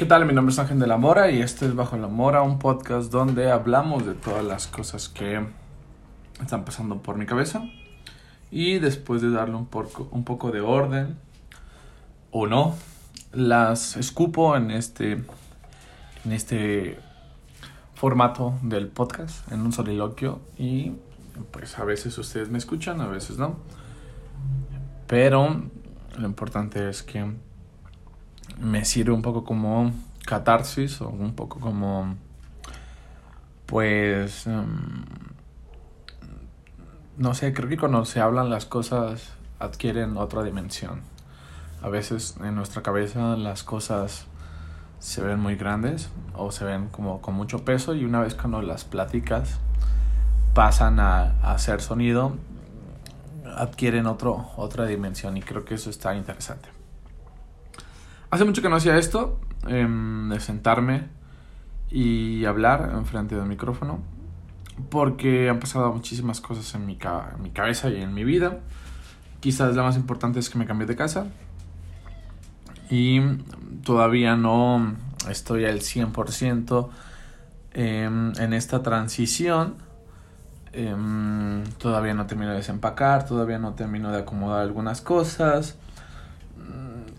¿Qué tal? Mi nombre es Ángel de la Mora y este es Bajo la Mora, un podcast donde hablamos de todas las cosas que están pasando por mi cabeza y después de darle un poco, un poco de orden o no, las escupo en este, en este formato del podcast, en un soliloquio y pues a veces ustedes me escuchan, a veces no. Pero lo importante es que me sirve un poco como catarsis o un poco como pues em, no sé, creo que cuando se hablan las cosas adquieren otra dimensión. A veces en nuestra cabeza las cosas se ven muy grandes o se ven como con mucho peso y una vez cuando las platicas pasan a, a hacer sonido adquieren otro, otra dimensión y creo que eso está interesante. Hace mucho que no hacía esto, em, de sentarme y hablar enfrente del micrófono, porque han pasado muchísimas cosas en mi, en mi cabeza y en mi vida. Quizás la más importante es que me cambié de casa y todavía no estoy al 100% em, en esta transición. Em, todavía no termino de desempacar, todavía no termino de acomodar algunas cosas.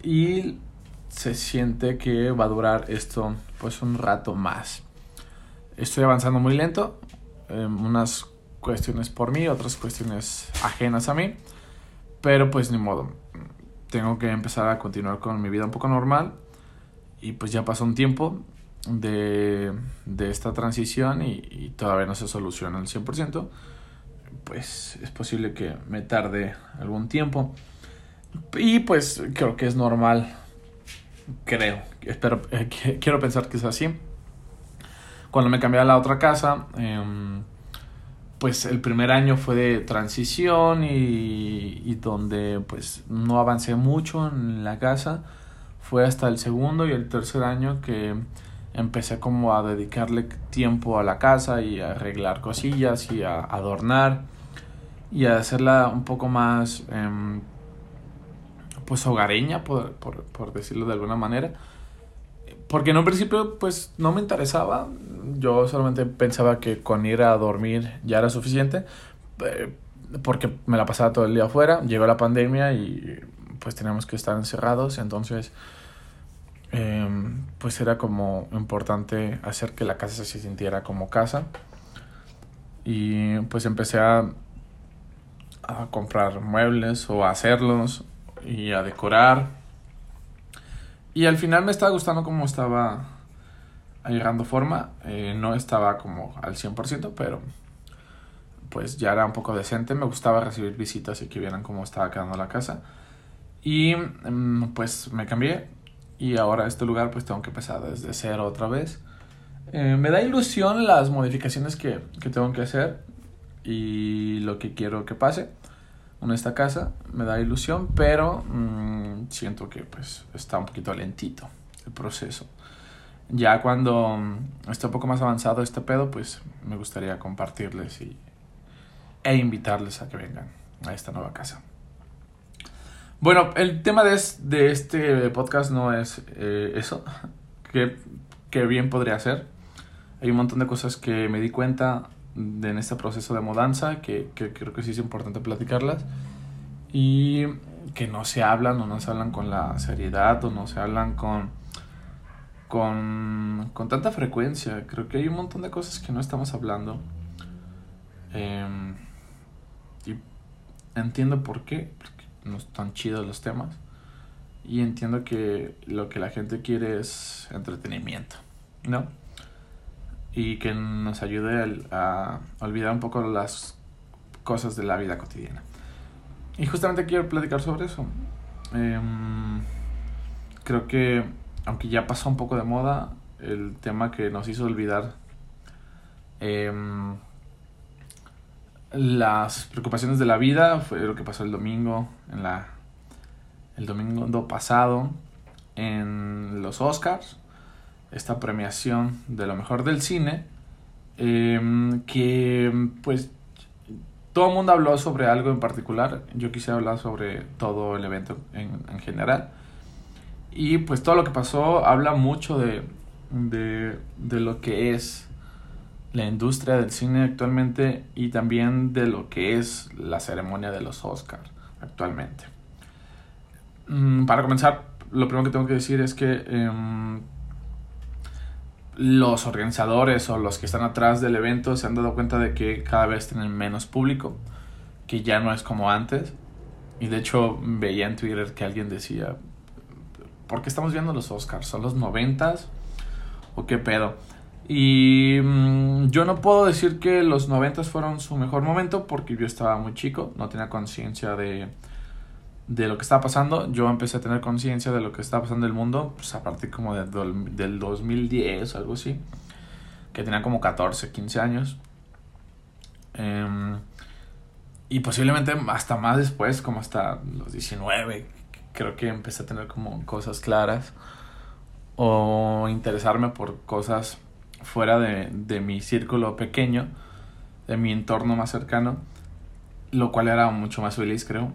Y se siente que va a durar esto pues un rato más. Estoy avanzando muy lento, unas cuestiones por mí, otras cuestiones ajenas a mí, pero pues ni modo. Tengo que empezar a continuar con mi vida un poco normal y pues ya pasó un tiempo de, de esta transición y, y, todavía no se soluciona al 100%, pues es posible que me tarde algún tiempo. Y pues creo que es normal Creo, espero, eh, quiero pensar que es así. Cuando me cambié a la otra casa, em, pues el primer año fue de transición y, y, donde pues no avancé mucho en la casa. Fue hasta el segundo y el tercer año que empecé como a dedicarle tiempo a la casa y a arreglar cosillas y a adornar y a hacerla un poco más eh, pues hogareña, por, por, por, decirlo de alguna manera. Porque en un principio pues no me interesaba, yo solamente pensaba que con ir a dormir ya era suficiente, eh, porque me la pasaba todo el día afuera, llegó la pandemia y pues teníamos que estar encerrados, entonces eh, pues era como importante hacer que la casa se sintiera como casa. Y pues empecé a, a comprar muebles o a hacerlos y a decorar. Y al final me estaba gustando cómo estaba agarrando forma. Eh, no estaba como al 100%, pero pues ya era un poco decente. Me gustaba recibir visitas y que vieran cómo estaba quedando la casa. Y mm, pues me cambié y ahora este lugar pues tengo que empezar desde cero otra vez. Eh, me da ilusión las modificaciones que, que tengo que hacer y lo que quiero que pase en esta casa, me da ilusión, pero mmm, siento que pues está un poquito lentito el proceso. Ya cuando mm, esté un poco más avanzado este pedo, pues me gustaría compartirles y, e invitarles a que vengan a esta nueva casa. Bueno, el tema de, de este podcast no es eh, eso, que, que bien podría ser. Hay un montón de cosas que me di cuenta en este proceso de mudanza, que, que, creo que sí es importante platicarlas, y que no se hablan o no se hablan con la seriedad o no se hablan con, con, con tanta frecuencia. Creo que hay un montón de cosas que no estamos hablando. Eh, y entiendo por qué, porque no están chidos los temas. Y entiendo que lo que la gente quiere es entretenimiento, ¿no? Y que nos ayude a, olvidar un poco las cosas de la vida cotidiana. Y justamente quiero platicar sobre eso. Em, creo que, aunque ya pasó un poco de moda, el tema que nos hizo olvidar em, las preocupaciones de la vida fue lo que pasó el domingo, en la, el domingo pasado, en los Oscars esta premiación de lo mejor del cine, em, que pues todo el mundo habló sobre algo en particular, yo quise hablar sobre todo el evento en, en general. Y pues todo lo que pasó habla mucho de, de, de lo que es la industria del cine actualmente y también de lo que es la ceremonia de los Oscars actualmente. Mm, para comenzar, lo primero que tengo que decir es que em, los organizadores o los que están atrás del evento se han dado cuenta de que cada vez tienen menos público, que ya no es como antes. Y de hecho veía en Twitter que alguien decía, ¿por qué estamos viendo los Oscars? ¿Son los noventas? ¿O qué pedo? Y mm, yo no puedo decir que los noventas fueron su mejor momento porque yo estaba muy chico, no tenía conciencia de, de lo que estaba pasando. Yo empecé a tener conciencia de lo que estaba pasando en el mundo pues a partir como de, del 2010 o algo así, que tenía como 14, 15 años. Em, y posiblemente hasta más después, como hasta los 19, creo que empecé a tener como cosas claras o interesarme por cosas fuera de, de mi círculo pequeño, de mi entorno más cercano, lo cual era mucho más feliz, creo.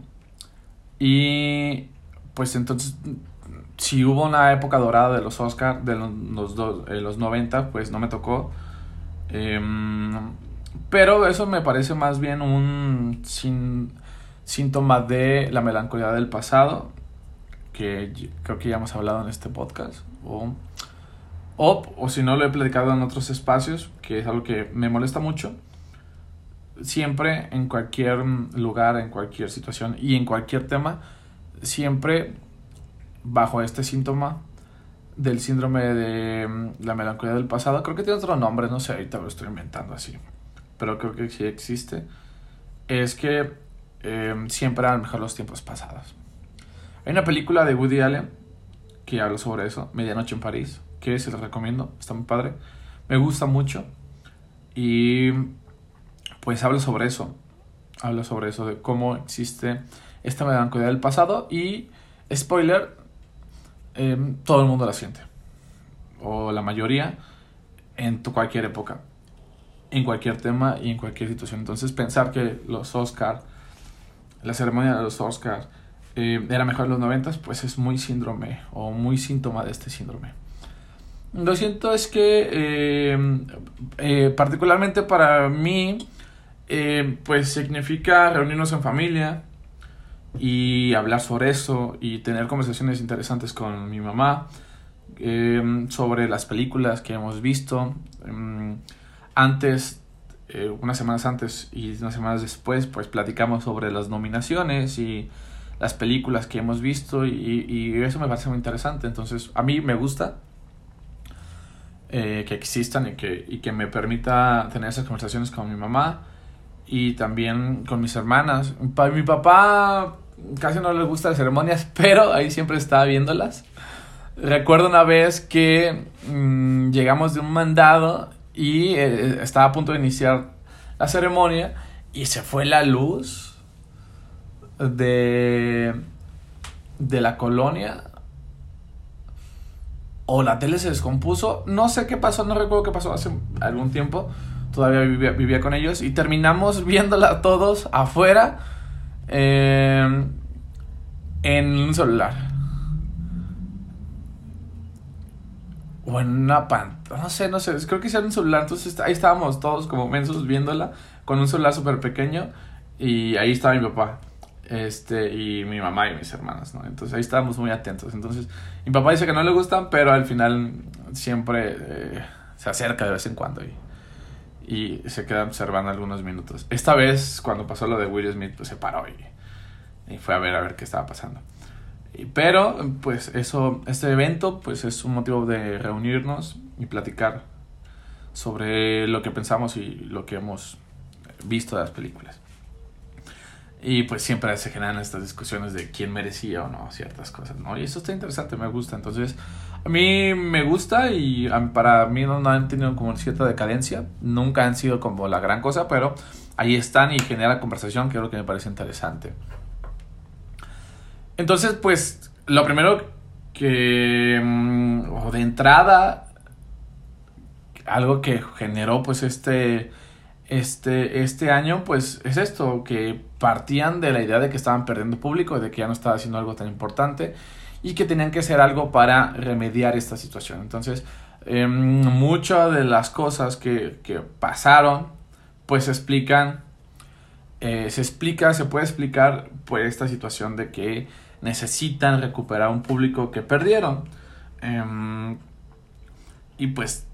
Y pues entonces, si hubo una época dorada de los Oscars, de los, los, eh, los 90, pues no me tocó. Em, pero eso me parece más bien un sin, síntoma de la melancolía del pasado, que creo que ya hemos hablado en este podcast. O, o, o si no lo he platicado en otros espacios, que es algo que me molesta mucho siempre en cualquier lugar, en cualquier situación y en cualquier tema, siempre bajo este síntoma del síndrome de mm, la melancolía del pasado. Creo que tiene otro nombre, no sé, ahorita lo estoy inventando así, pero creo que sí existe. Es que em, siempre eran mejor los tiempos pasados. Hay una película de Woody Allen que habla sobre eso, Medianoche en París, que se los recomiendo, está muy padre. Me gusta mucho y pues habla sobre eso. Habla sobre eso, de cómo existe esta melancolía del pasado y, spoiler, em, todo el mundo la siente. O la mayoría en cualquier época, en cualquier tema y en cualquier situación. Entonces pensar que los Oscar, la ceremonia de los Oscar em, era mejor en los noventas, pues es muy síndrome o muy síntoma de este síndrome. Lo siento es que em, eh, particularmente para mí eh, pues significa reunirnos en familia y hablar sobre eso y tener conversaciones interesantes con mi mamá em, sobre las películas que hemos visto. Em, antes, eh, unas semanas antes y unas semanas después, pues platicamos sobre las nominaciones y las películas que hemos visto y, y eso me parece muy interesante. Entonces, a mí me gusta eh, que existan y que, y que me permita tener esas conversaciones con mi mamá y también con mis hermanas. Mi papá casi no le gusta las ceremonias, pero ahí siempre estaba viéndolas. Recuerdo una vez que mm, llegamos de un mandado y eh, estaba a punto de iniciar la ceremonia y se fue la luz de, de la colonia o la tele se descompuso. No sé qué pasó, no recuerdo qué pasó hace algún tiempo todavía vivía, con ellos y terminamos viéndola todos afuera em, en un celular. O en una pantalla, no sé, no sé, creo que era un celular, entonces ahí estábamos todos como mensos viéndola con un celular súper pequeño y ahí estaba mi papá este y mi mamá y mis hermanas. Entonces ahí estábamos muy atentos. Entonces mi papá dice que no le gustan, pero al final siempre eh, se acerca de vez en cuando y y se queda observando algunos minutos. Esta vez, cuando pasó lo de Will Smith, pues se paró y, y fue a ver a ver qué estaba pasando. Pero, pues eso, este evento, pues es un motivo de reunirnos y platicar sobre lo que pensamos y lo que hemos visto de las películas. Y pues siempre se generan estas discusiones de quién merecía o no ciertas cosas, ¿no? Y eso está interesante, me gusta. Entonces, a mí me gusta y para mí no, han tenido como cierta decadencia. Nunca han sido como la gran cosa, pero ahí están y genera conversación, que es lo que me parece interesante. Entonces, pues, lo primero que, mm, o de entrada, algo que generó pues este este, este año, pues es esto, que partían de la idea de que estaban perdiendo público, de que ya no estaba haciendo algo tan importante. Y que tenían que hacer algo para remediar esta situación. Entonces, eh, muchas de las cosas que, que pasaron, pues se explican, eh, se explica, se puede explicar por esta situación de que necesitan recuperar un público que perdieron. Em, y pues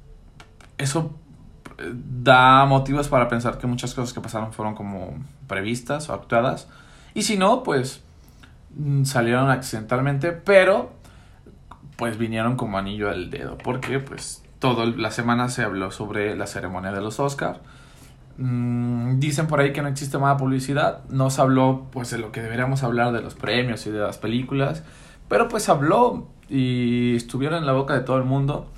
eso eh, da motivos para pensar que muchas cosas que pasaron fueron como previstas o actuadas. Y si no, pues salieron accidentalmente, pero pues vinieron como anillo al dedo. Porque pues toda la semana se habló sobre la ceremonia de los Oscars. Mm, dicen por ahí que no existe mala publicidad. No se habló pues de lo que deberíamos hablar de los premios y de las películas. Pero pues habló y estuvieron en la boca de todo el mundo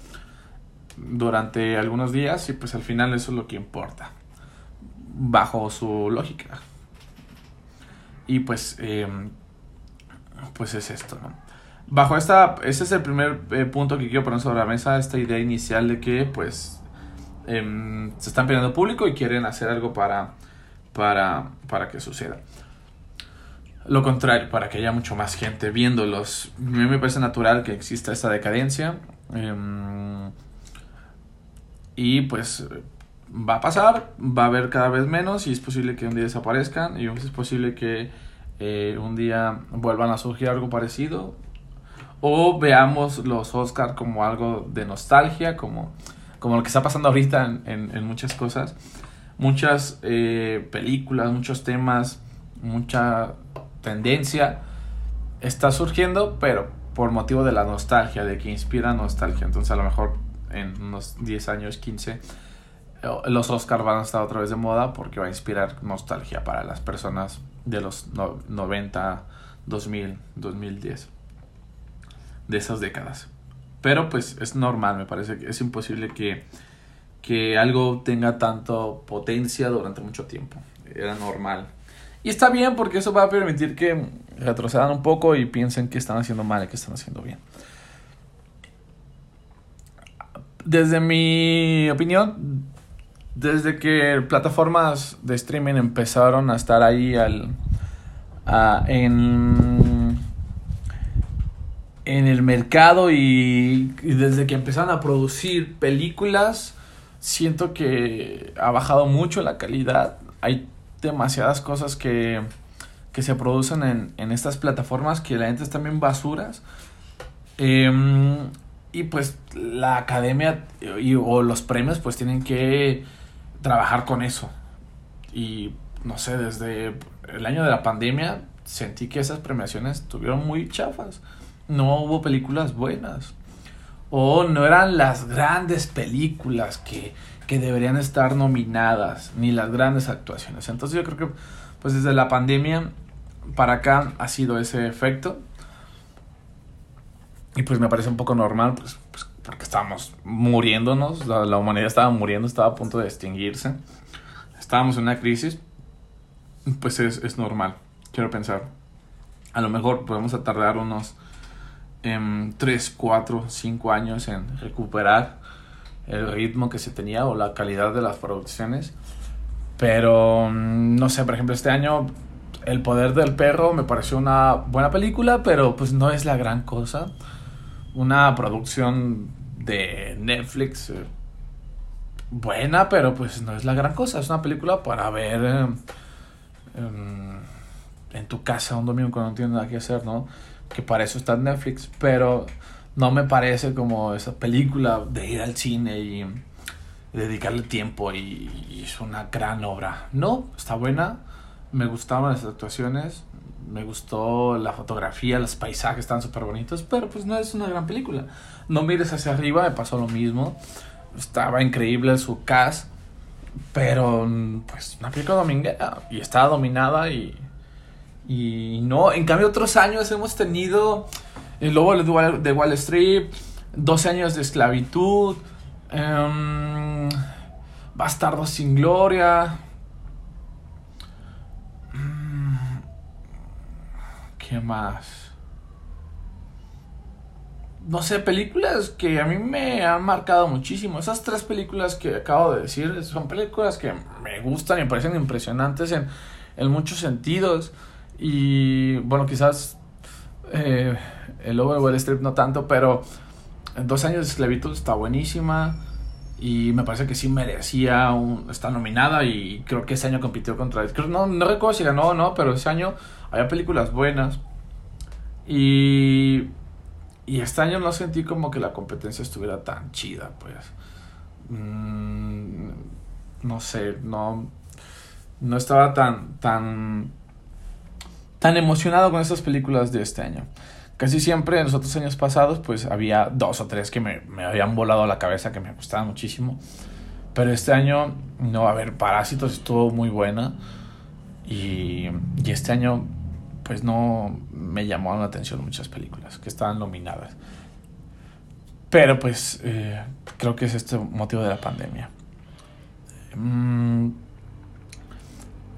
durante algunos días y pues al final eso es lo que importa. Bajo su lógica. Y pues, em, pues es esto, ¿no? Bajo esta, ese es el primer eh, punto que quiero poner sobre la mesa, esta idea inicial de que pues em, se están pidiendo público y quieren hacer algo para, para, para que suceda. Lo contrario, para que haya mucho más gente viéndolos. A mí me parece natural que exista esta decadencia. Em, y pues va a pasar, va a haber cada vez menos y es posible que un día desaparezcan y es posible que eh, un día vuelvan a surgir algo parecido o veamos los Oscar como algo de nostalgia, como, como lo que está pasando ahorita en, en, muchas cosas. Muchas eh, películas, muchos temas, mucha tendencia está surgiendo, pero por motivo de la nostalgia, de que inspira nostalgia. Entonces a lo mejor en unos 10 años, 15, los Oscars van a estar otra vez de moda porque va a inspirar nostalgia para las personas de los 90, 2000, 2010 de esas décadas. Pero pues es normal, me parece que es imposible que, que algo tenga tanto potencia durante mucho tiempo. Era normal. Y está bien porque eso va a permitir que retrocedan un poco y piensen que están haciendo mal y que están haciendo bien. Desde mi opinión, desde que plataformas de streaming empezaron a estar ahí al, en en el mercado y, desde que empezaron a producir películas, siento que ha bajado mucho la calidad. Hay demasiadas cosas que, que se producen en, en, estas plataformas que la gente es también basuras. Em, y pues la academia y, o los premios pues tienen que trabajar con eso. Y no sé, desde el año de la pandemia sentí que esas premiaciones estuvieron muy chafas no hubo películas buenas. O no eran las grandes películas que, que deberían estar nominadas, ni las grandes actuaciones. Entonces yo creo que pues desde la pandemia para acá ha sido ese efecto. Y pues me parece un poco normal, pues, pues porque estábamos muriéndonos, la, la, humanidad estaba muriendo, estaba a punto de extinguirse. Estábamos en una crisis, pues es, es normal, quiero pensar. A lo mejor podemos tardar unos 3, 4, 5 años en recuperar el ritmo que se tenía o la calidad de las producciones. Pero mm, no sé, por ejemplo, este año El poder del perro me pareció una buena película, pero pues no es la gran cosa. Una producción de Netflix eh, buena, pero pues no es la gran cosa. Es una película para ver eh, en tu casa un domingo cuando no tienes nada que hacer, ¿no? que para eso está Netflix, pero no me parece como esa película de ir al cine y, dedicarle tiempo y, es una gran obra. No, está buena, me gustaban las actuaciones, me gustó la fotografía, los paisajes están súper bonitos, pero pues no es una gran película. No mires hacia arriba, me pasó lo mismo. Estaba increíble su cast, pero pues una película dominguera y estaba dominada y y no, en cambio otros años hemos tenido el lobo de Wall Street, 12 años de esclavitud, um, Bastardos sin Gloria. ¿Qué más? No sé, películas que a mí me han marcado muchísimo. Esas tres películas que acabo de decir son películas que me gustan y me parecen impresionantes en, en muchos sentidos. Y bueno, quizás eh, El de Wall Street no tanto, pero Dos años de esclavitud está buenísima. Y me parece que sí merecía un, estar nominada. Y creo que ese año compitió contra. no, no recuerdo si ganó o no, pero ese año había películas buenas. Y. Y este año no sentí como que la competencia estuviera tan chida, pues. Mm, no sé, no. No estaba tan. tan. tan emocionado con estas películas de este año. Casi siempre en los otros años pasados, pues había dos o tres que me, me habían volado a la cabeza que me gustaban muchísimo. Pero este año, no, a ver, Parásitos estuvo muy buena. Y, y este año, pues no me llamaron la atención muchas películas que estaban nominadas. Pero pues eh, creo que es este motivo de la pandemia. Mm,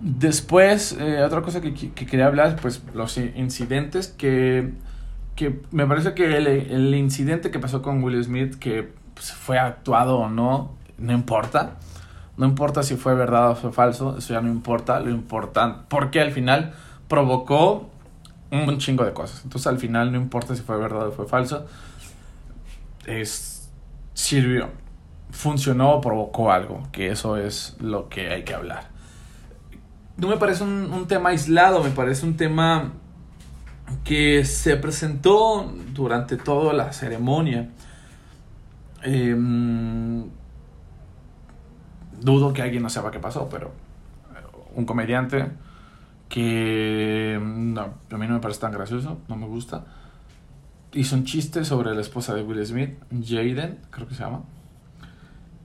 después, eh, otra cosa que, que, quería hablar, pues los incidentes que que me parece que el, incidente que pasó con Will Smith, que pues, fue actuado o no, no importa. No importa si fue verdad o fue falso, eso ya no importa. Lo importante, porque al final provocó un chingo de cosas. Entonces al final no importa si fue verdad o fue falso. Es, sirvió, funcionó o provocó algo, que eso es lo que hay que hablar. No me parece un, un tema aislado, me parece un tema que se presentó durante toda la ceremonia. Em, dudo que alguien no sepa qué pasó, pero un comediante que no, a mí no me parece tan gracioso, no me gusta, hizo un chiste sobre la esposa de Will Smith, Jaden, creo que se llama,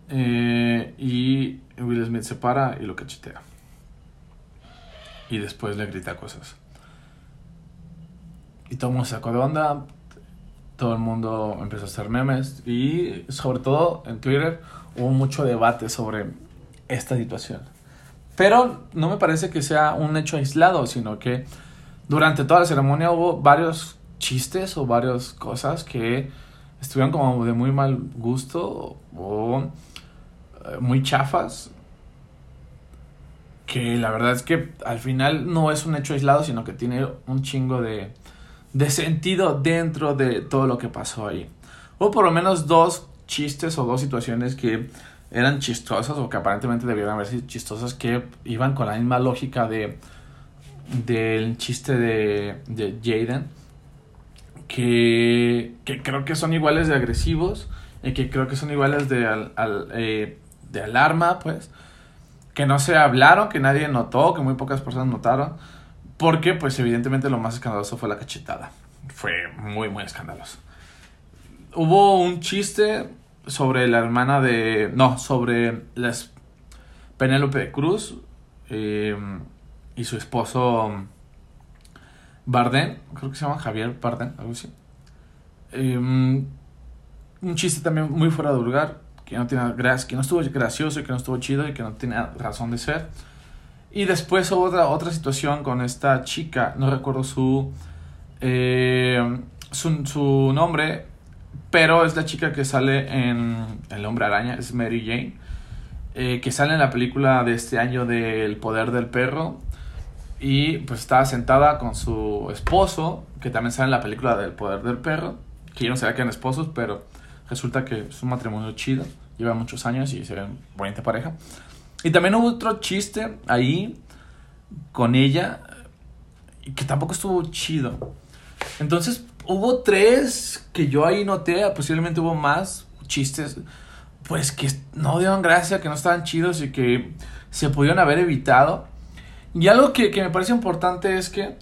eh, y Will Smith se para y lo cachetea. Y después le grita cosas. Y todo el mundo sacó de onda, todo el mundo empezó a hacer memes y sobre todo en Twitter hubo mucho debate sobre esta situación. Pero no me parece que sea un hecho aislado, sino que durante toda la ceremonia hubo varios chistes o varias cosas que estuvieron como de muy mal gusto o eh, muy chafas. Que la verdad es que al final no es un hecho aislado, sino que tiene un chingo de, de sentido dentro de todo lo que pasó ahí. Hubo por lo menos dos chistes o dos situaciones que eran chistosas o que aparentemente debieran haber sido chistosas que iban con la misma lógica de del chiste de, de Jaden que, que, creo que son iguales de agresivos y que creo que son iguales de, al, eh, de alarma pues que no se hablaron que nadie notó que muy pocas personas notaron porque, pues, evidentemente lo más escandaloso fue la cachetada. Fue muy, muy escandaloso. Hubo un chiste sobre la hermana de. No, sobre las Penélope Cruz eh, y su esposo Barden. Creo que se llama Javier Barden, algo así. Eh, un chiste también muy fuera de lugar. Que no, tiene, que no estuvo gracioso y que no estuvo chido y que no tiene razón de ser. Y después otra, otra situación con esta chica, no recuerdo su, eh, su, nombre, pero es la chica que sale en El hombre araña, es Mary Jane, eh, que sale en la película de este año de El poder del perro. Y pues estaba sentada con su esposo, que también sale en la película del poder del perro, que yo no sabía que eran esposos, pero resulta que es un matrimonio chido, lleva muchos años y se ven bonita pareja. Y también hubo otro chiste ahí con ella que tampoco estuvo chido. Entonces hubo tres que yo ahí noté, posiblemente hubo más chistes, pues que no dieron gracia, que no estaban chidos y que se pudieron haber evitado. Y algo que, me parece importante es que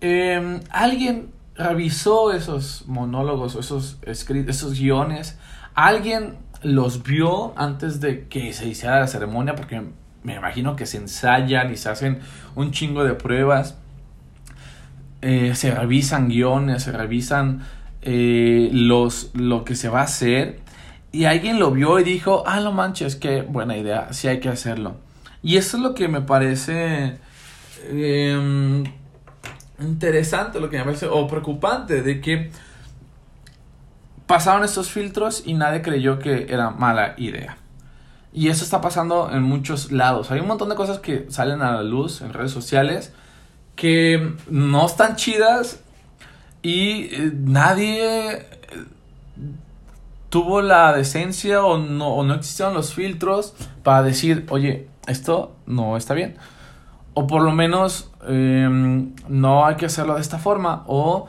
em, alguien revisó esos monólogos, esos, esos guiones, alguien los vio antes de que se hiciera la ceremonia, porque me imagino que se ensayan y se hacen un chingo de pruebas. Eh, se revisan guiones, se revisan eh, los, lo que se va a hacer. Y alguien lo vio y dijo, ah, no manches, qué buena idea, sí hay que hacerlo. Y eso es lo que me parece em, interesante, lo que me parece, o preocupante, de que pasaron estos filtros y nadie creyó que era mala idea. Y eso está pasando en muchos lados. Hay un montón de cosas que salen a la luz en redes sociales que no están chidas Y eh, nadie eh, tuvo la decencia o no, o no existieron los filtros para decir, oye, esto no está bien. O por lo menos em, no hay que hacerlo de esta forma. O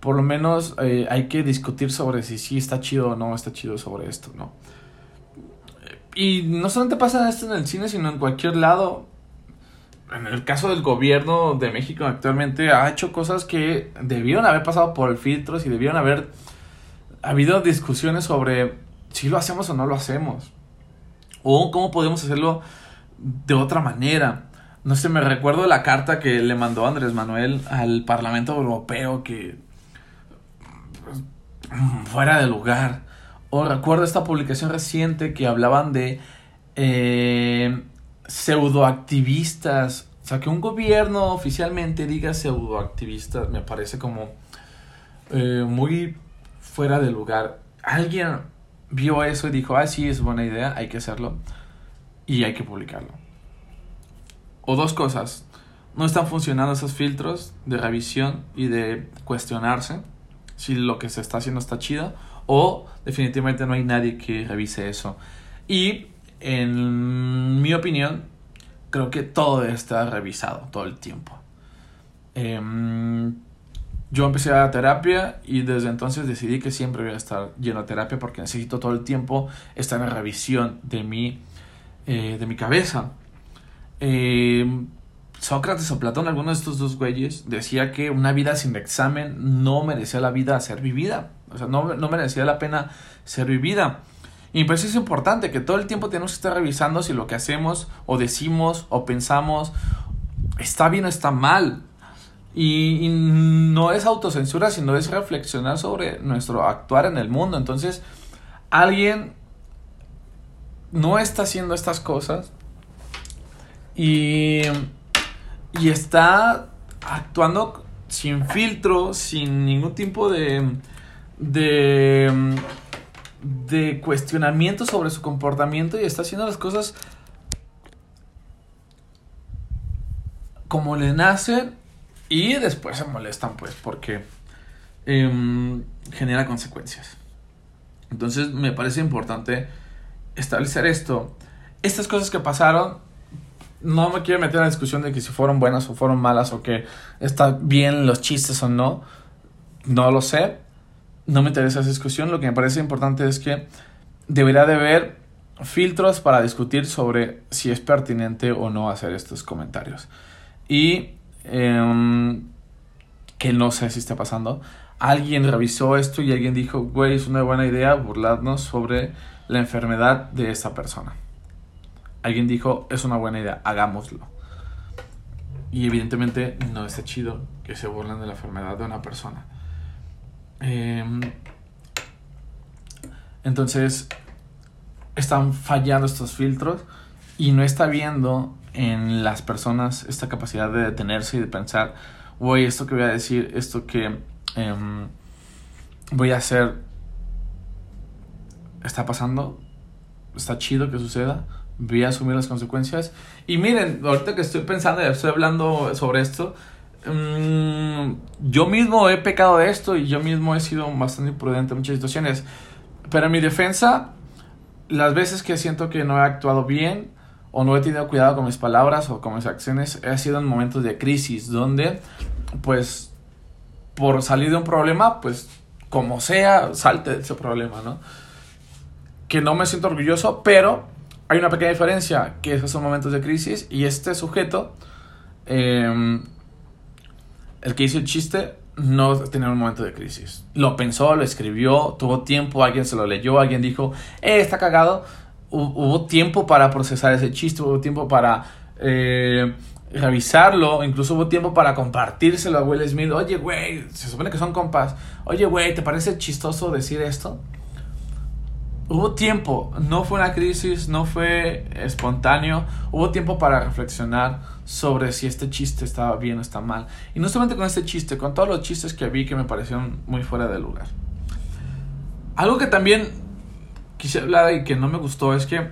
por lo menos eh, hay que discutir sobre si sí está chido o no está chido sobre esto, ¿no? Y no solamente pasa esto en el cine, sino en cualquier lado. En el caso del gobierno de México actualmente ha hecho cosas que debieron haber pasado por el filtro y debieron haber habido discusiones sobre si lo hacemos o no lo hacemos. O cómo podemos hacerlo de otra manera. No sé, me recuerdo la carta que le mandó Andrés Manuel al Parlamento Europeo que fuera de lugar. O recuerdo esta publicación reciente que hablaban de eh, pseudoactivistas. O sea, que un gobierno oficialmente diga pseudoactivistas me parece como eh, muy fuera de lugar. Alguien vio eso y dijo, ah, sí, es buena idea, hay que hacerlo y hay que publicarlo. O dos cosas, no están funcionando esos filtros de revisión y de cuestionarse si lo que se está haciendo está chido o definitivamente no hay nadie que revise eso. Y en mi opinión, creo que todo está revisado todo el tiempo. Em, yo empecé a terapia y desde entonces decidí que siempre voy a estar lleno de terapia porque necesito todo el tiempo estar en revisión de mi, eh, de mi cabeza. Em, Sócrates o Platón, alguno de estos dos güeyes, decía que una vida sin examen no merecía la vida ser vivida. O sea, no, no merecía la pena ser vivida. Y pues es importante que todo el tiempo tenemos que estar revisando si lo que hacemos o decimos o pensamos está bien o está mal. Y, y, no es autocensura, sino es reflexionar sobre nuestro actuar en el mundo. Entonces, alguien no está haciendo estas cosas y y está actuando sin filtro, sin ningún tipo de, de, de cuestionamiento sobre su comportamiento y está haciendo las cosas como le nacen y después se molestan pues porque em, genera consecuencias. Entonces me parece importante establecer esto. Estas cosas que pasaron no me quiero meter en la discusión de que si fueron buenas o fueron malas o que está bien los chistes o no. No lo sé. No me interesa esa discusión. Lo que me parece importante es que debería de haber filtros para discutir sobre si es pertinente o no hacer estos comentarios. Y em, que no sé si está pasando. Alguien revisó esto y alguien dijo, güey, es una buena idea burlarnos sobre la enfermedad de esta persona alguien dijo, es una buena idea, hagámoslo. Y evidentemente no está chido que se burlen de la enfermedad de una persona. Em, entonces, están fallando estos filtros y no está viendo en las personas esta capacidad de detenerse y de pensar, voy, esto que voy a decir, esto que em, voy a hacer, está pasando, está chido que suceda, voy a asumir las consecuencias. Y miren, ahorita que estoy pensando y estoy hablando sobre esto, mm, yo mismo he pecado de esto y yo mismo he sido bastante imprudente en muchas situaciones. Pero en mi defensa, las veces que siento que no he actuado bien o no he tenido cuidado con mis palabras o con mis acciones, he sido en momentos de crisis donde, pues, por salir de un problema, pues, como sea, salte de ese problema, ¿no? Que no me siento orgulloso, pero hay una pequeña diferencia, que esos son momentos de crisis y este sujeto, em, el que hizo el chiste, no tenía un momento de crisis. Lo pensó, lo escribió, tuvo tiempo, alguien se lo leyó, alguien dijo, eh, está cagado. Hubo tiempo para procesar ese chiste, hubo tiempo para eh, revisarlo, incluso hubo tiempo para compartírselo a Will Smith. Oye, güey, se supone que son compas. Oye, güey, ¿te parece chistoso decir esto? Hubo tiempo, no fue una crisis, no fue espontáneo, hubo tiempo para reflexionar sobre si este chiste estaba bien o está mal. Y no solamente con este chiste, con todos los chistes que vi que me parecieron muy fuera de lugar. Algo que también quise hablar y que no me gustó es que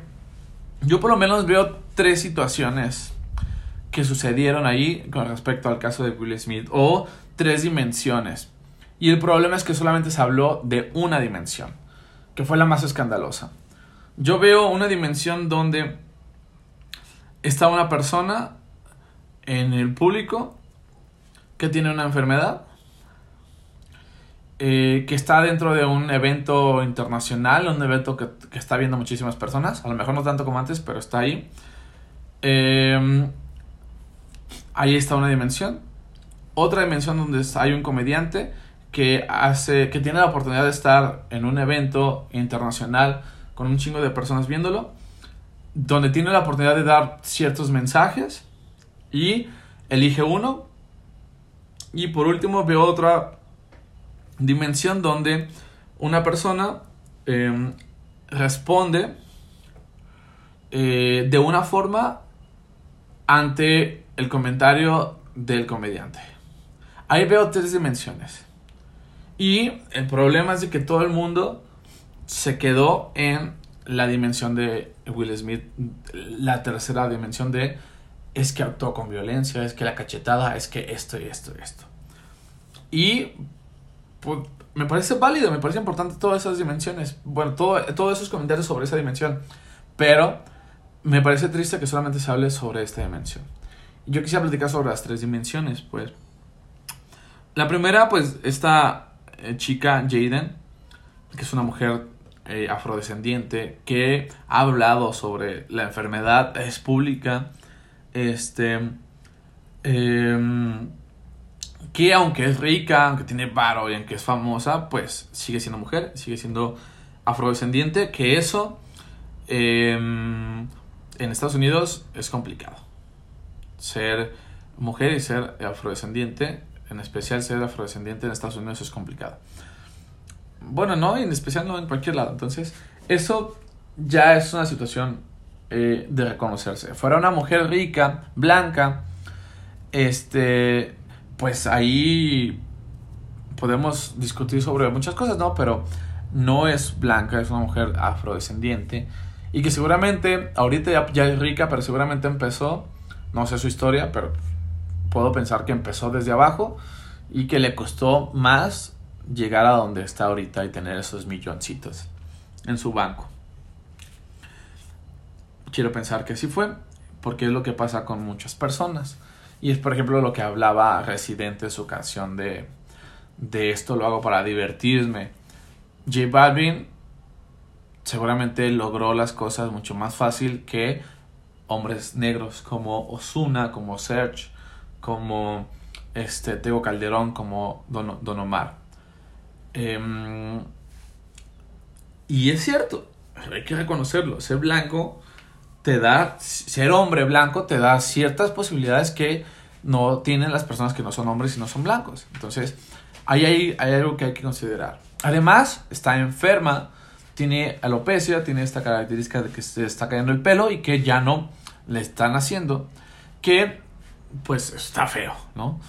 yo por lo menos veo tres situaciones que sucedieron ahí con respecto al caso de Will Smith o tres dimensiones. Y el problema es que solamente se habló de una dimensión, que fue la más escandalosa. Yo veo una dimensión donde está una persona en el público que tiene una enfermedad, eh, que está dentro de un evento internacional, un evento que, está viendo muchísimas personas, a lo mejor no tanto como antes, pero está ahí. Eh, ahí está una dimensión. Otra dimensión donde hay un comediante que hace, que tiene la oportunidad de estar en un evento internacional con un chingo de personas viéndolo, donde tiene la oportunidad de dar ciertos mensajes y elige uno. Y por último veo otra dimensión donde una persona em, responde eh, de una forma ante el comentario del comediante. Ahí veo tres dimensiones. Y el problema es de que todo el mundo se quedó en la dimensión de Will Smith, la tercera dimensión de es que actuó con violencia, es que la cachetada, es que esto y esto y esto. Y pues, me parece válido, me parece importante todas esas dimensiones, bueno, todo, todos esos comentarios sobre esa dimensión, pero me parece triste que solamente se hable sobre esta dimensión. Yo quisiera platicar sobre las tres dimensiones, pues. La primera, pues, esta eh, chica, Jaden, que es una mujer eh, afrodescendiente, que ha hablado sobre la enfermedad, es pública, este, em, que aunque es rica, aunque tiene varo y aunque es famosa, pues sigue siendo mujer, sigue siendo afrodescendiente, que eso em, en Estados Unidos es complicado. Ser mujer y ser afrodescendiente, en especial ser afrodescendiente en Estados Unidos es complicado. Bueno, no, en especial no en cualquier lado. Entonces, eso ya es una situación eh, de reconocerse. Fuera una mujer rica, blanca, este, pues ahí podemos discutir sobre muchas cosas, ¿no? Pero no es blanca, es una mujer afrodescendiente y que seguramente, ahorita ya, es rica, pero seguramente empezó, no sé su historia, pero puedo pensar que empezó desde abajo y que le costó más llegar a donde está ahorita y tener esos milloncitos en su banco. Quiero pensar que así fue, porque es lo que pasa con muchas personas. Y es, por ejemplo, lo que hablaba Residente en su canción de, de esto lo hago para divertirme. J Balvin seguramente logró las cosas mucho más fácil que hombres negros como Osuna, como Serge, como este, Tego Calderón, como Don, Don Omar. Em, y es cierto, hay que reconocerlo, ser blanco te da, ser hombre blanco te da ciertas posibilidades que no tienen las personas que no son hombres y no son blancos. Entonces, ahí hay, hay algo que hay que considerar. Además, está enferma tiene alopecia, tiene esta característica de que se está cayendo el pelo y que ya no le están haciendo, que pues está feo, ¿no?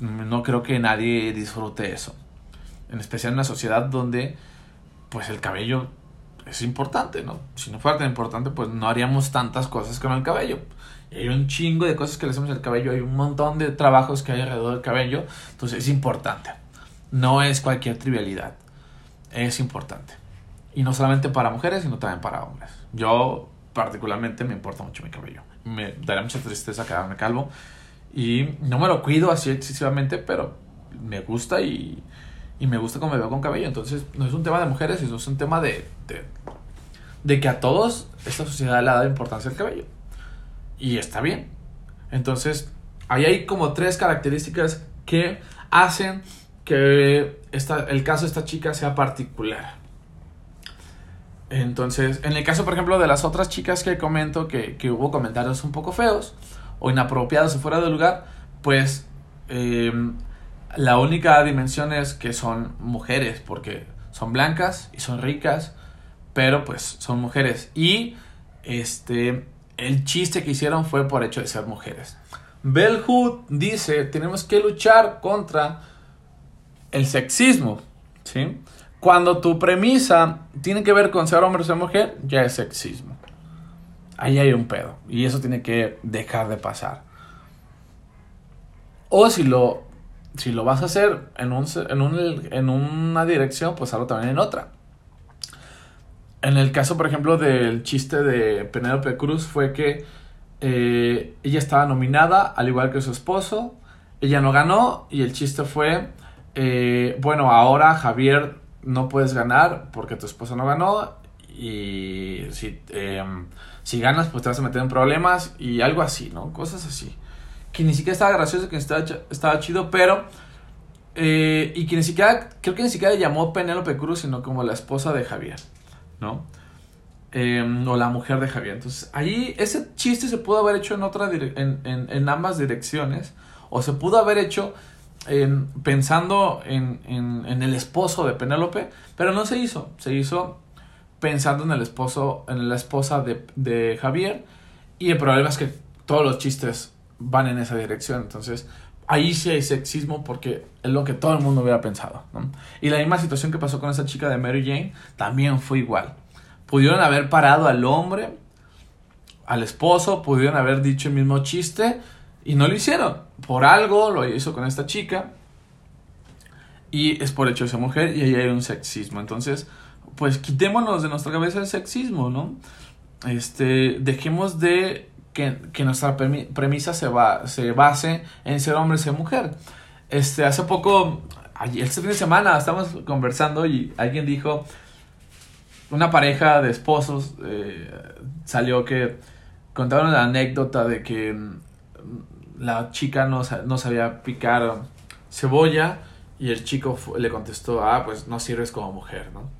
No creo que nadie disfrute eso. En especial en una sociedad donde pues el cabello es importante, ¿no? Si no fuera tan importante, pues no haríamos tantas cosas con el cabello. hay un chingo de cosas que le hacemos al cabello, hay un montón de trabajos que hay alrededor del cabello, entonces es importante. No es cualquier trivialidad, es importante. Y no solamente para mujeres, sino también para hombres. Yo particularmente me importa mucho mi cabello. Me daría mucha tristeza quedarme calvo. Y no me lo cuido así excesivamente, pero me gusta y, y me gusta cómo me veo con cabello. Entonces, no es un tema de mujeres, es un tema de, de, de que a todos esta sociedad le da importancia al cabello. Y está bien. Entonces, ahí hay como tres características que hacen que esta, el caso de esta chica sea particular. Entonces, en el caso, por ejemplo, de las otras chicas que comento que, que hubo comentarios un poco feos o inapropiados o fuera de lugar, pues eh, la única dimensión es que son mujeres, porque son blancas y son ricas, pero pues son mujeres. Y este, el chiste que hicieron fue por hecho de ser mujeres. Bell Hood dice, tenemos que luchar contra el sexismo, ¿sí? Cuando tu premisa tiene que ver con ser hombre o ser mujer, ya es sexismo. Ahí hay un pedo. Y eso tiene que dejar de pasar. O si lo si lo vas a hacer en, un, en, un, en una dirección, pues hazlo también en otra. En el caso, por ejemplo, del chiste de Penélope Cruz fue que eh, ella estaba nominada, al igual que su esposo. Ella no ganó y el chiste fue, eh, bueno, ahora Javier no puedes ganar porque tu esposo no ganó y si, em, si ganas pues te vas a meter en problemas y algo así, ¿no? Cosas así. Que ni siquiera estaba gracioso, que estaba, estaba chido, pero... Eh, y que ni siquiera, creo que ni siquiera llamó Penélope Cruz, sino como la esposa de Javier, ¿no? Em, o la mujer de Javier. Entonces, ahí ese chiste se pudo haber hecho en, otra en, en, ambas direcciones. O se pudo haber hecho pensando en, en, el esposo de Penélope, pero no se hizo. Se hizo pensando en el esposo, en la esposa de, de Javier. Y el problema es que todos los chistes van en esa dirección. Entonces, ahí sí hay sexismo porque es lo que todo el mundo hubiera pensado. Y la misma situación que pasó con esa chica de Mary Jane también fue igual. Pudieron haber parado al hombre, al esposo, pudieron haber dicho el mismo chiste y no lo hicieron. Por algo lo hizo con esta chica y es por hecho de esa mujer y ahí hay un sexismo. Entonces, pues quitémonos de nuestra cabeza el sexismo, ¿no? Este, dejemos de que, nuestra premisa se, va, se base en ser hombre ser mujer. Este, hace poco, este fin de semana, estamos conversando y alguien dijo, una pareja de esposos eh, salió que contaron la anécdota de que la chica no, no sabía picar cebolla y el chico le contestó, ah, pues no sirves como mujer, ¿no?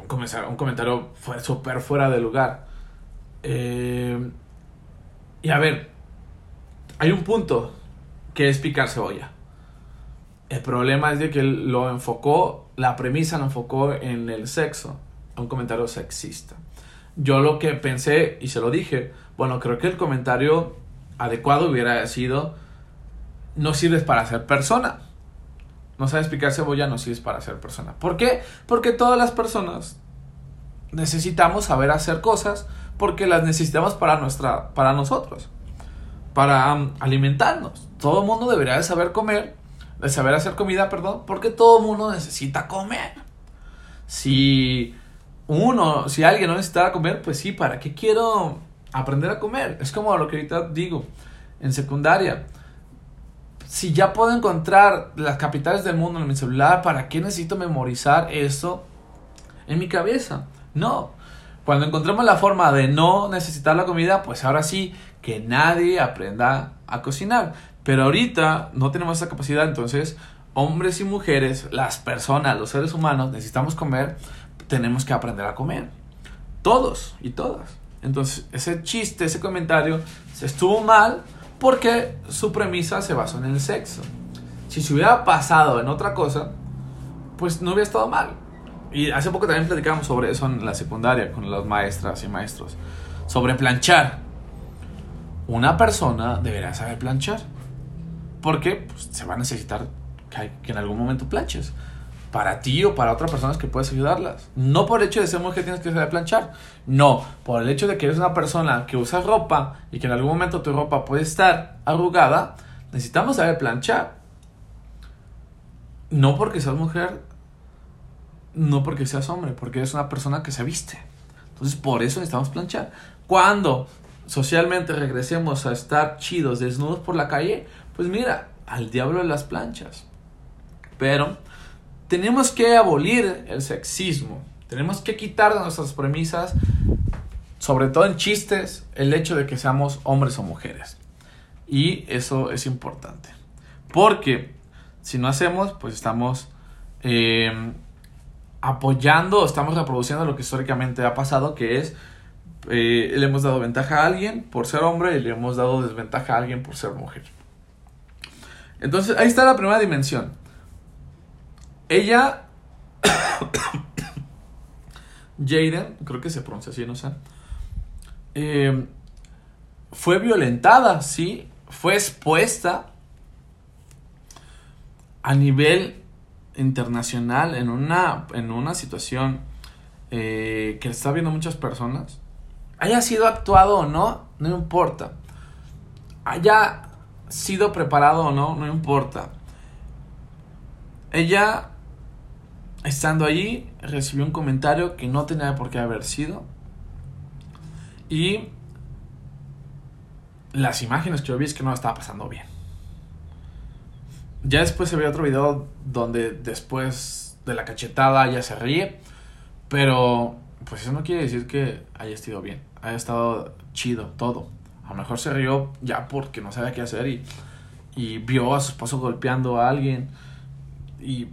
Un comentario, un comentario súper fuera de lugar. Eh, y a ver, hay un punto que es picar cebolla. El problema es de que lo enfocó, la premisa lo enfocó en el sexo un comentario sexista. Yo lo que pensé y se lo dije, bueno, creo que el comentario adecuado hubiera sido, no sirves para ser persona. No sabes picar cebolla, no sirves para ser persona. ¿Por qué? Porque todas las personas necesitamos saber hacer cosas porque las necesitamos para, nuestra, para nosotros, para um, alimentarnos. Todo el mundo debería de saber comer, de saber hacer comida, perdón, porque todo el mundo necesita comer. Si uno, si alguien no necesitara comer, pues sí, ¿para qué quiero aprender a comer? Es como lo que ahorita digo en secundaria. Si ya puedo encontrar las capitales del mundo en mi celular, ¿para qué necesito memorizar eso en mi cabeza? No. Cuando encontremos la forma de no necesitar la comida, pues ahora sí, que nadie aprenda a cocinar. Pero ahorita no tenemos esa capacidad, entonces hombres y mujeres, las personas, los seres humanos, necesitamos comer tenemos que aprender a comer. Todos y todas. Entonces, ese chiste, ese comentario, estuvo mal porque su premisa se basó en el sexo. Si se hubiera pasado en otra cosa, pues no hubiera estado mal. Y hace poco también platicamos sobre eso en la secundaria con las maestras y maestros. Sobre planchar. Una persona deberá saber planchar. Porque pues, se va a necesitar que en algún momento planches para ti o para otras personas que puedes ayudarlas. No por el hecho de ser mujer tienes que saber planchar. No, por el hecho de que eres una persona que usa ropa y que en algún momento tu ropa puede estar arrugada, necesitamos saber planchar. No porque seas mujer, no porque seas hombre, porque eres una persona que se viste. Entonces por eso necesitamos planchar. Cuando socialmente regresemos a estar chidos, desnudos por la calle, pues mira, al diablo de las planchas. Pero tenemos que abolir el sexismo. Tenemos que quitar de nuestras premisas, sobre todo en chistes, el hecho de que seamos hombres o mujeres. Y eso es importante. Porque si no hacemos, pues estamos eh, apoyando, estamos reproduciendo lo que históricamente ha pasado, que es eh, le hemos dado ventaja a alguien por ser hombre y le hemos dado desventaja a alguien por ser mujer. Entonces ahí está la primera dimensión. Ella, Jaden, creo que se pronuncia así, no sé, eh, fue violentada, sí, fue expuesta a nivel internacional en una, en una situación eh, que está viendo muchas personas. Haya sido actuado o no, no importa. Haya sido preparado o no, no importa ella, estando allí, recibió un comentario que no tenía por qué haber sido. Y las imágenes que yo vi es que no estaba pasando bien. Ya después se ve otro video donde después de la cachetada ella se ríe. Pero pues eso no quiere decir que haya estado bien. Haya estado chido todo. A lo mejor se rió ya porque no sabía qué hacer y, y vio a su esposo golpeando a alguien. Y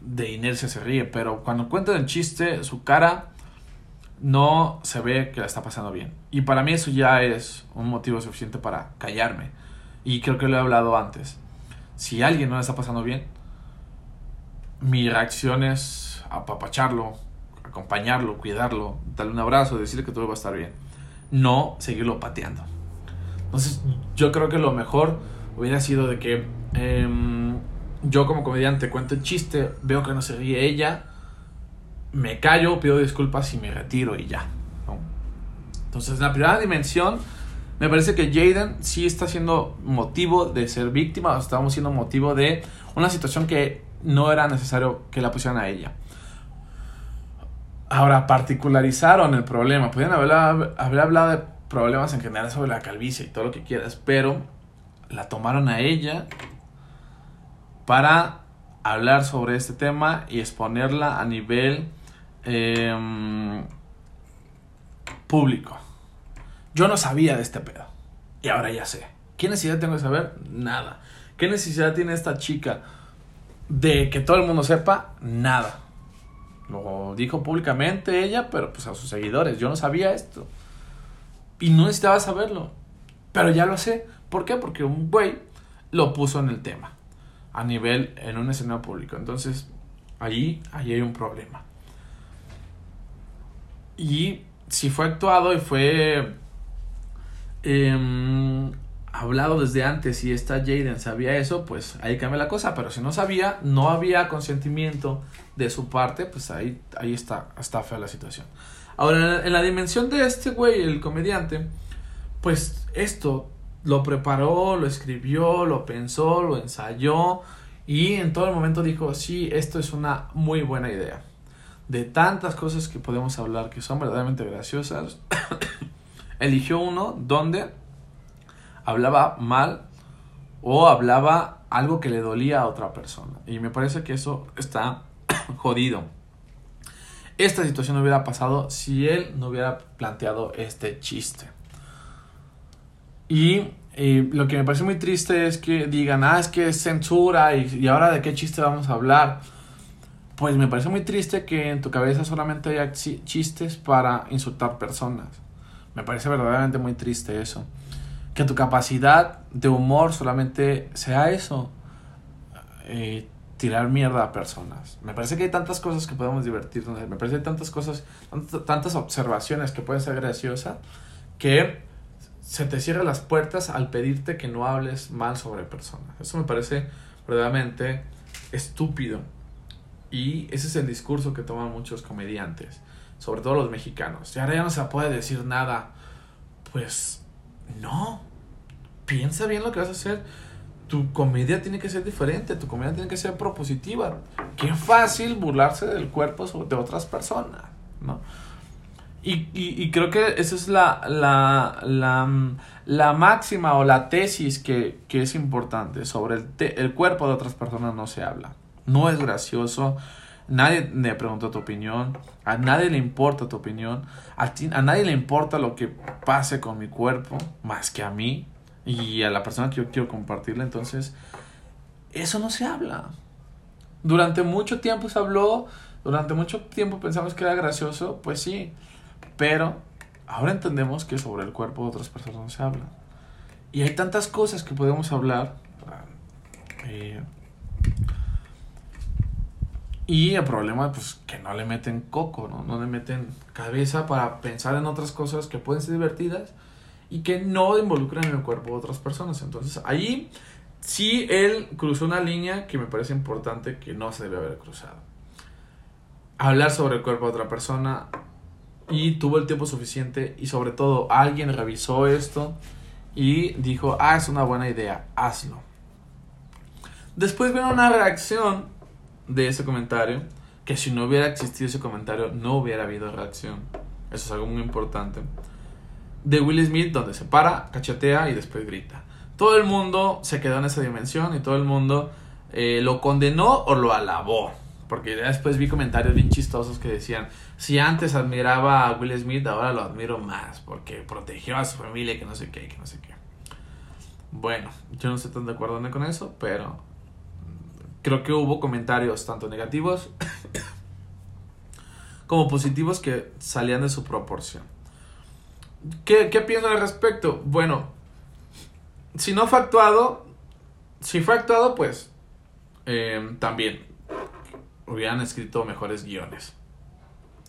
de inercia se ríe. Pero cuando cuenta el chiste, su cara no se ve que la está pasando bien. Y para mí eso ya es un motivo suficiente para callarme. Y creo que lo he hablado antes. Si alguien no le está pasando bien, mi reacción es apapacharlo, acompañarlo, cuidarlo, darle un abrazo, decirle que todo va a estar bien. No seguirlo pateando. Entonces yo creo que lo mejor hubiera sido de que em, yo como comediante cuento el chiste, veo que no se ríe ella, me callo, pido disculpas y me retiro y ya. Entonces, en la primera dimensión, me parece que Jaden sí está siendo motivo de ser víctima, o estamos siendo motivo de una situación que no era necesario que la pusieran a ella. Ahora, particularizaron el problema. Podrían haber, haber hablado de problemas en general sobre la calvicie y todo lo que quieras, pero la tomaron a ella para hablar sobre este tema y exponerla a nivel Em, público. Yo no sabía de este pedo. Y ahora ya sé. ¿Qué necesidad tengo de saber? Nada. ¿Qué necesidad tiene esta chica de que todo el mundo sepa? Nada. Lo dijo públicamente ella, pero pues a sus seguidores. Yo no sabía esto. Y no necesitaba saberlo. Pero ya lo sé. ¿Por qué? Porque un güey lo puso en el tema. A nivel, en un escenario público. Entonces, allí, allí hay un problema. Y si fue actuado y fue em, hablado desde antes y esta Jaden sabía eso, pues ahí cambia la cosa. Pero si no sabía, no había consentimiento de su parte, pues ahí, ahí está, está fea la situación. Ahora, en la dimensión de este güey, el comediante, pues esto lo preparó, lo escribió, lo pensó, lo ensayó y en todo el momento dijo, sí, esto es una muy buena idea de tantas cosas que podemos hablar que son verdaderamente graciosas, eligió uno donde hablaba mal o hablaba algo que le dolía a otra persona. Y me parece que eso está jodido. Esta situación no hubiera pasado si él no hubiera planteado este chiste. Y lo que me parece muy triste es que digan, ah, es que es censura y, y ahora de qué chiste vamos a hablar pues me parece muy triste que en tu cabeza solamente haya chistes para insultar personas. Me parece verdaderamente muy triste eso. Que tu capacidad de humor solamente sea eso. Eh, tirar mierda a personas. Me parece que hay tantas cosas que podemos divertirnos. Me parece que hay tantas cosas, tantas observaciones que pueden ser graciosas que se te cierran las puertas al pedirte que no hables mal sobre personas. Eso me parece verdaderamente estúpido. Y ese es el discurso que toman muchos comediantes, sobre todo los mexicanos. Y ahora ya no se puede decir nada. Pues no. Piensa bien lo que vas a hacer. Tu comedia tiene que ser diferente, tu comedia tiene que ser propositiva. Qué fácil burlarse del cuerpo de otras personas, ¿no? Y, y, creo que esa es la, la, la, la máxima o la tesis que, que es importante. Sobre el, el cuerpo de otras personas no se habla. No es gracioso, nadie le pregunta tu opinión, a nadie le importa tu opinión, a, a nadie le importa lo que pase con mi cuerpo, más que a mí y a la persona que yo quiero compartirle, entonces eso no se habla. Durante mucho tiempo se habló, durante mucho tiempo pensamos que era gracioso, pues sí, pero ahora entendemos que sobre el cuerpo de otras personas no se habla. Y hay tantas cosas que podemos hablar. Eh, y el problema, pues, que no le meten coco, ¿no? No le meten cabeza para pensar en otras cosas que pueden ser divertidas y que no involucran en el cuerpo de otras personas. Entonces, ahí sí él cruzó una línea que me parece importante que no se debe haber cruzado. Hablar sobre el cuerpo de otra persona y tuvo el tiempo suficiente y sobre todo alguien revisó esto y dijo, ah, es una buena idea, hazlo. Después vino una reacción de ese comentario, que si no hubiera existido ese comentario no hubiera habido reacción. Eso es algo muy importante. De Will Smith, donde se para, cachetea y después grita. Todo el mundo se quedó en esa dimensión y todo el mundo eh, lo condenó o lo alabó. Porque después vi comentarios bien chistosos que decían, si antes admiraba a Will Smith, ahora lo admiro más, porque protegió a su familia, que no sé qué, que no sé qué. Bueno, yo no estoy tan de acuerdo con eso, pero creo que hubo comentarios tanto negativos como positivos que salían de su proporción. ¿Qué, qué pienso al respecto? Bueno, si no fue actuado, si fue actuado, pues eh, también hubieran escrito mejores guiones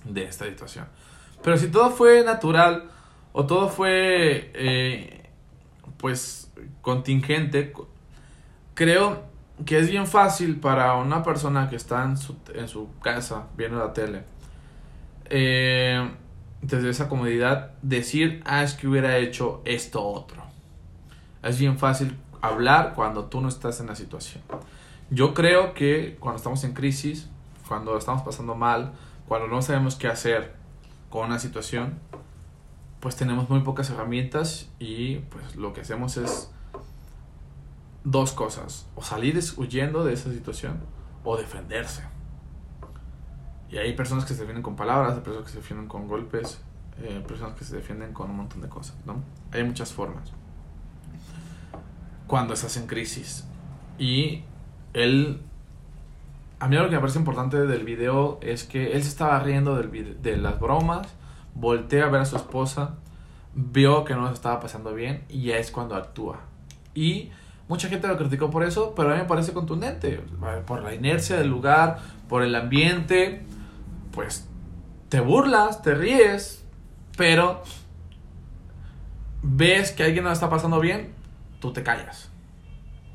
de esta situación. Pero si todo fue natural o todo fue eh, pues contingente, creo que es bien fácil para una persona que está en su, en su casa viendo la tele, eh, desde esa comodidad, decir, ah, es que hubiera hecho esto otro. Es bien fácil hablar cuando tú no estás en la situación. Yo creo que cuando estamos en crisis, cuando estamos pasando mal, cuando no sabemos qué hacer con una situación, pues tenemos muy pocas herramientas y pues lo que hacemos es dos cosas, o salir huyendo de esa situación o defenderse. Y hay personas que se defienden con palabras, hay personas que se defienden con golpes, eh, personas que se defienden con un montón de cosas, ¿no? Hay muchas formas. Cuando estás en crisis. Y él... A mí lo que me parece importante del video es que él se estaba riendo de las bromas, voltea a ver a su esposa, vio que no se estaba pasando bien y ya es cuando actúa. Y Mucha gente lo criticó por eso, pero a mí me parece contundente. Por la inercia del lugar, por el ambiente, pues te burlas, te ríes, pero ves que alguien no está pasando bien, tú te callas.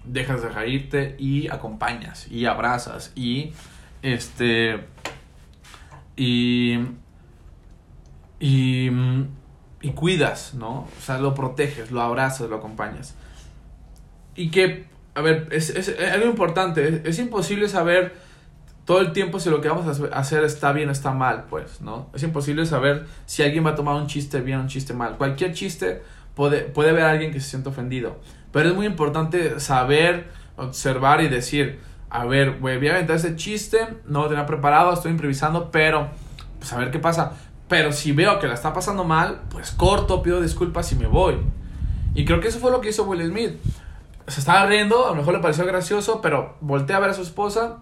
Dejas de reírte y acompañas y abrazas y este y y, y cuidas, ¿no? O sea, lo proteges, lo abrazas, lo acompañas. Y que, a ver, es, es, algo importante, es, imposible saber todo el tiempo si lo que vamos a hacer está bien o está mal, pues, ¿no? Es imposible saber si alguien va a tomar un chiste bien o un chiste mal. Cualquier chiste puede, puede haber alguien que se sienta ofendido. Pero es muy importante saber, observar y decir, a ver, voy a aventar ese chiste, no lo tenía preparado, estoy improvisando, pero, pues a ver qué pasa. Pero si veo que la está pasando mal, pues corto, pido disculpas y me voy. Y creo que eso fue lo que hizo Will Smith se estaba riendo, a lo mejor le pareció gracioso, pero voltea a ver a su esposa,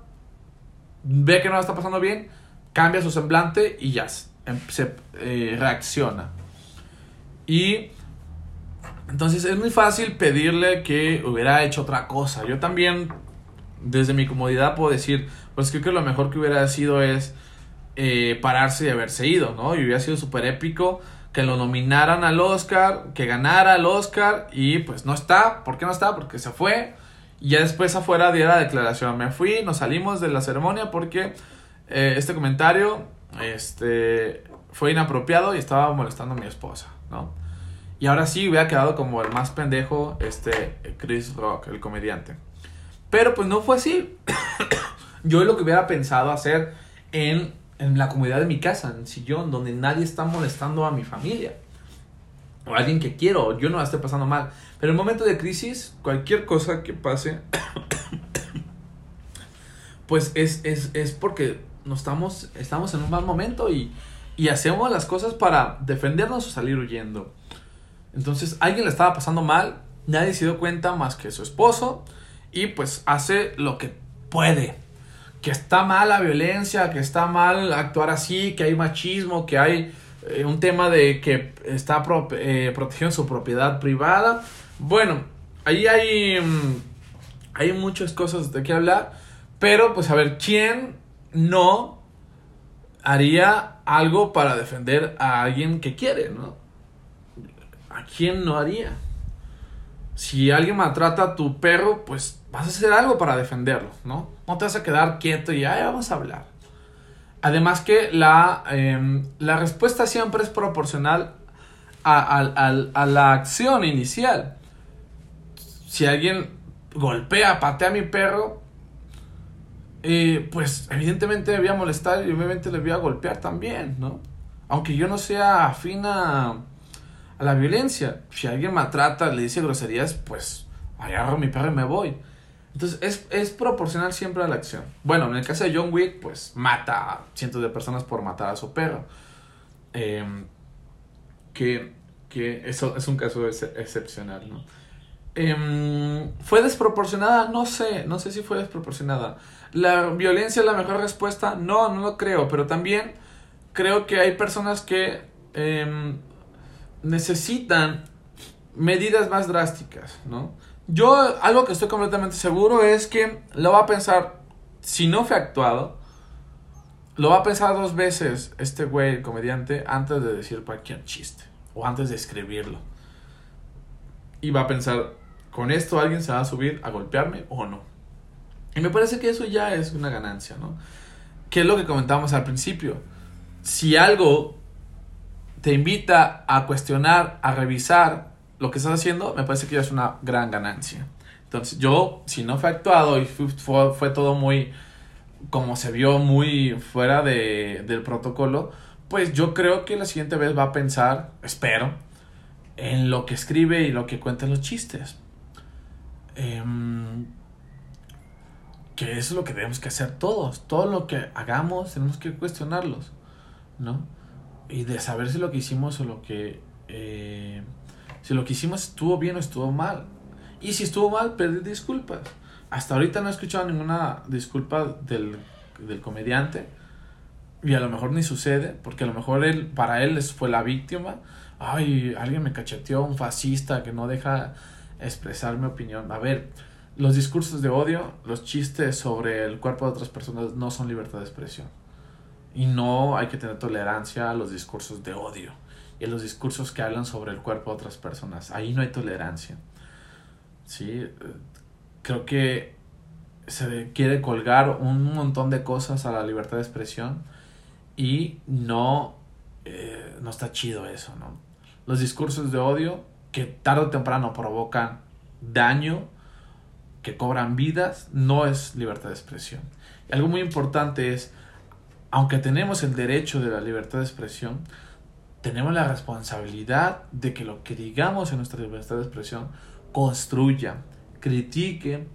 ve que no la está pasando bien, cambia su semblante y ya em, se eh, reacciona. Y entonces es muy fácil pedirle que hubiera hecho otra cosa. Yo también, desde mi comodidad, puedo decir, pues creo que lo mejor que hubiera sido es eh, pararse y haberse ido, ¿no? Y hubiera sido súper épico que lo nominaran al Oscar, que ganara el Oscar y pues no está. ¿Por qué no está? Porque se fue. Y ya después afuera diera la declaración. Me fui, nos salimos de la ceremonia porque eh, este comentario este, fue inapropiado y estaba molestando a mi esposa, ¿no? Y ahora sí hubiera quedado como el más pendejo este Chris Rock, el comediante. Pero pues no fue así. Yo lo que hubiera pensado hacer en en la comodidad de mi casa, en el sillón, donde nadie está molestando a mi familia. O a alguien que quiero, yo no la esté pasando mal. Pero en momento de crisis, cualquier cosa que pase, pues es, es, es porque no estamos, estamos en un mal momento y, y hacemos las cosas para defendernos o salir huyendo. Entonces, alguien le estaba pasando mal, nadie se dio cuenta más que su esposo y pues hace lo que puede que está mal la violencia, que está mal actuar así, que hay machismo, que hay eh, un tema de que está eh, protegiendo su propiedad privada. Bueno, ahí hay, mm, hay muchas cosas de qué hablar, pero pues a ver, ¿quién no haría algo para defender a alguien que quiere, no? ¿A quién no haría? Si alguien maltrata a tu perro, pues vas a hacer algo para defenderlo, ¿no? No te vas a quedar quieto y ya vamos a hablar. Además que la, em, la respuesta siempre es proporcional a, la acción inicial. Si alguien golpea, patea a mi perro, eh, pues evidentemente le voy a molestar y obviamente le voy a golpear también, ¿no? Aunque yo no sea afín a, a la violencia. Si alguien maltrata, le dice groserías, pues agarro mi perro y me voy. Entonces es, es, proporcional siempre a la acción. Bueno, en el caso de John Wick, pues mata a cientos de personas por matar a su perro. Em, que, que eso es un caso excepcional, ¿no? Em, ¿Fue desproporcionada? No sé, no sé si fue desproporcionada. ¿La violencia es la mejor respuesta? No, no lo creo, pero también creo que hay personas que em, necesitan medidas más drásticas, ¿no? Yo algo que estoy completamente seguro es que lo va a pensar, si no fue actuado, lo va a pensar dos veces este güey, el comediante, antes de decir cualquier chiste o antes de escribirlo. Y va a pensar, ¿con esto alguien se va a subir a golpearme o no? Y me parece que eso ya es una ganancia, ¿no? Que es lo que comentábamos al principio. Si algo te invita a cuestionar, a revisar lo que estás haciendo, me parece que ya es una gran ganancia. Entonces yo, si no fue actuado y fue, todo muy, como se vio muy fuera de, del protocolo, pues yo creo que la siguiente vez va a pensar, espero, en lo que escribe y lo que cuenta en los chistes. Em, que eso es lo que tenemos que hacer todos. Todo lo que hagamos tenemos que cuestionarlos, ¿no? Y de saber si lo que hicimos o lo que... Eh, si lo que hicimos estuvo bien o estuvo mal. Y si estuvo mal, pedir disculpas. Hasta ahorita no he escuchado ninguna disculpa del, del comediante. Y a lo mejor ni sucede, porque a lo mejor él, para él fue la víctima. Ay, alguien me cacheteó, un fascista que no deja expresar mi opinión. A ver, los discursos de odio, los chistes sobre el cuerpo de otras personas no son libertad de expresión. Y no hay que tener tolerancia a los discursos de odio y a los discursos que hablan sobre el cuerpo de otras personas. Ahí no hay tolerancia. Sí, creo que se quiere colgar un montón de cosas a la libertad de expresión y no, eh, no está chido eso, ¿no? Los discursos de odio que tarde o temprano provocan daño, que cobran vidas, no es libertad de expresión. Y algo muy importante es, aunque tenemos el derecho de la libertad de expresión, tenemos la responsabilidad de que lo que digamos en nuestra libertad de expresión construya, critique,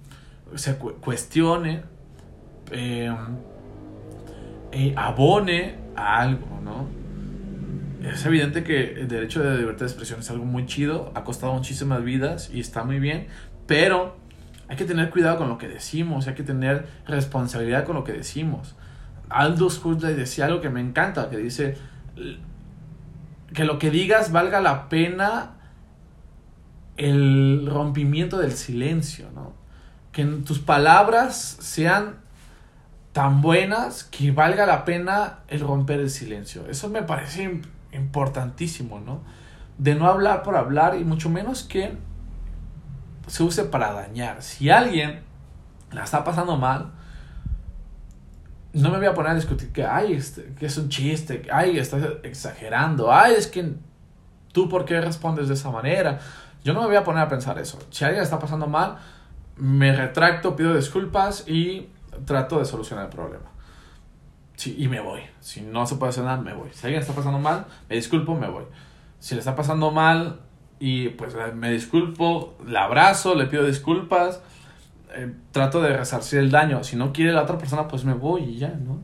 se cuestione, eh, eh, abone a algo, ¿no? Es evidente que el derecho de libertad de expresión es algo muy chido, ha costado muchísimas vidas y está muy bien, pero hay que tener cuidado con lo que decimos, hay que tener responsabilidad con lo que decimos. Aldous Huxley decía algo que me encanta, que dice que lo que digas valga la pena el rompimiento del silencio, ¿no? Que tus palabras sean tan buenas que valga la pena el romper el silencio. Eso me parece importantísimo, ¿no? De no hablar por hablar y mucho menos que se use para dañar. Si alguien la está pasando mal, no me voy a poner a discutir que, ay, este, que es un chiste, que, ay, estás exagerando, ay, es que tú por qué respondes de esa manera. Yo no me voy a poner a pensar eso. Si alguien está pasando mal, me retracto, pido disculpas y trato de solucionar el problema. Sí, y me voy. Si no se puede hacer nada, me voy. Si alguien está pasando mal, me disculpo, me voy. Si le está pasando mal y pues me disculpo, le abrazo, le pido disculpas, eh, trato de resarcir el daño. Si no quiere la otra persona, pues me voy y ya, ¿no?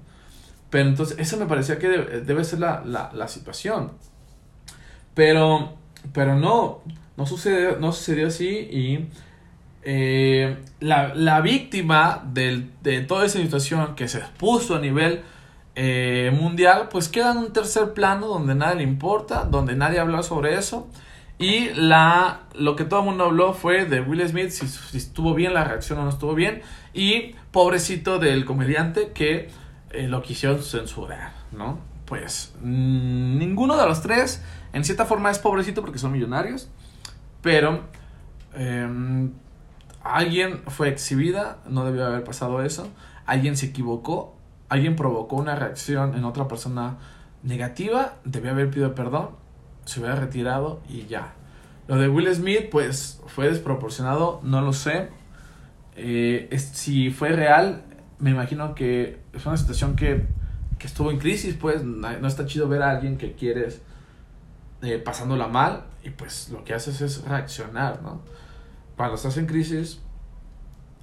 Pero entonces, eso me parecía que debe, ser la, la, la, situación. Pero, pero no, no sucedió, no sucedió así y eh, la, la, víctima del, de toda esa situación que se expuso a nivel eh, mundial, pues queda en un tercer plano donde nadie le importa, donde nadie habla sobre eso. Y la, lo que todo el mundo habló fue de Will Smith, si, estuvo bien la reacción o no estuvo bien. Y pobrecito del comediante que eh, lo quisieron censurar, ¿no? Pues mm, ninguno de los tres, en cierta forma, es pobrecito porque son millonarios. Pero em, alguien fue exhibida, no debió haber pasado eso. Alguien se equivocó alguien provocó una reacción en otra persona negativa, debía haber pedido perdón, se hubiera retirado y ya. Lo de Will Smith, pues fue desproporcionado, no lo sé. Eh, si fue real, me imagino que es una situación que, que estuvo en crisis, pues no está chido ver a alguien que quieres eh, pasándola mal y pues lo que haces es reaccionar, ¿no? Cuando estás en crisis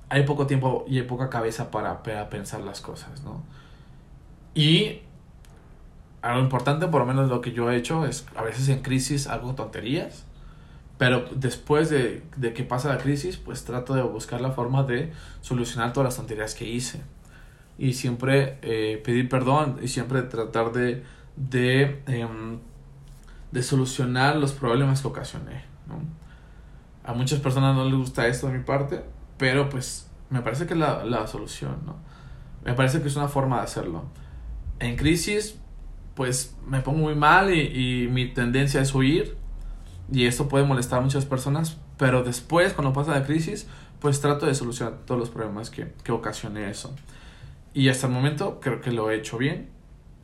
hay poco tiempo y hay poca cabeza para, para pensar las cosas, ¿no? Y algo importante, por lo menos lo que yo he hecho, es a veces en crisis hago tonterías, pero después de, de, que pasa la crisis, pues trato de buscar la forma de solucionar todas las tonterías que hice. Y siempre eh, pedir perdón y siempre tratar de, de, em, de solucionar los problemas que ocasioné. ¿no? A muchas personas no les gusta esto de mi parte, pero pues me parece que es la, la solución. ¿no? Me parece que es una forma de hacerlo. En crisis, pues me pongo muy mal y, y mi tendencia es huir y esto puede molestar a muchas personas, pero después, cuando pasa la crisis, pues trato de solucionar todos los problemas que, que ocasioné eso. Y hasta el momento creo que lo he hecho bien,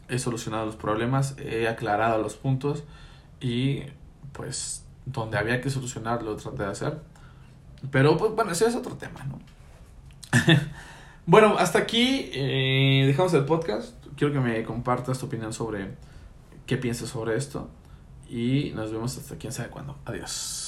he solucionado los problemas, he aclarado los puntos y pues donde había que solucionar lo traté de hacer. Pero pues bueno, ese es otro tema, ¿no? bueno, hasta aquí eh, dejamos el podcast. Quiero que me compartas tu opinión sobre qué piensas sobre esto. Y nos vemos hasta quién sabe cuándo. Adiós.